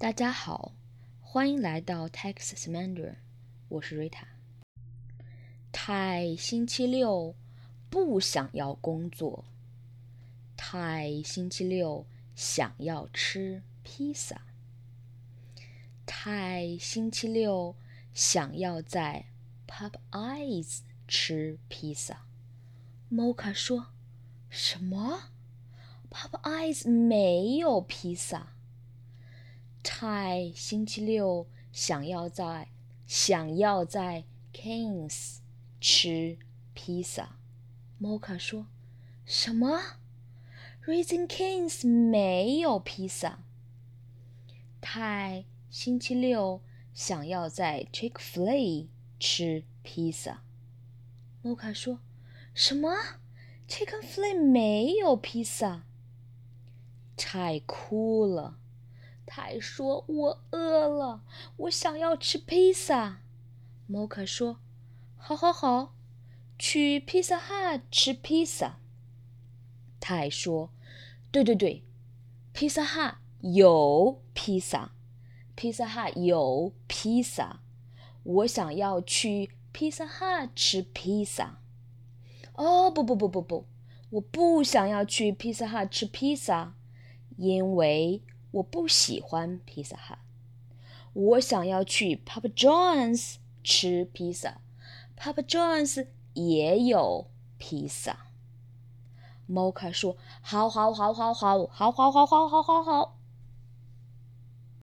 大家好，欢迎来到 Texas Mandarin，我是瑞塔。太星期六不想要工作。太星期六想要吃披萨。太星期六想要在 Pop Eyes 吃披萨。Mocha 说：“什么？Pop Eyes 没有披萨。”太星期六想要在想要在 Kings 吃披萨。Mocha 说：“什么？Raising Kings 没有披萨。”太星期六想要在 Chick-fil-A 吃披萨。Mocha 说：“什么？Chicken Fil A 没有披萨。”太哭了。他说：“我饿了，我想要吃披萨。”摩卡说：“好，好，好，去披萨哈吃披萨。”他还说：“对，对，对，披萨哈有披萨，披萨哈有披萨，我想要去披萨哈吃披萨。”哦，不，不，不，不，不，我不想要去披萨哈吃披萨，因为。我不喜欢披萨哈，我想要去 Papa John's 吃披萨，Papa John's 也有披萨。Mocha 说：“好，好，好，好，好，好，好，好，好，好，好，好。”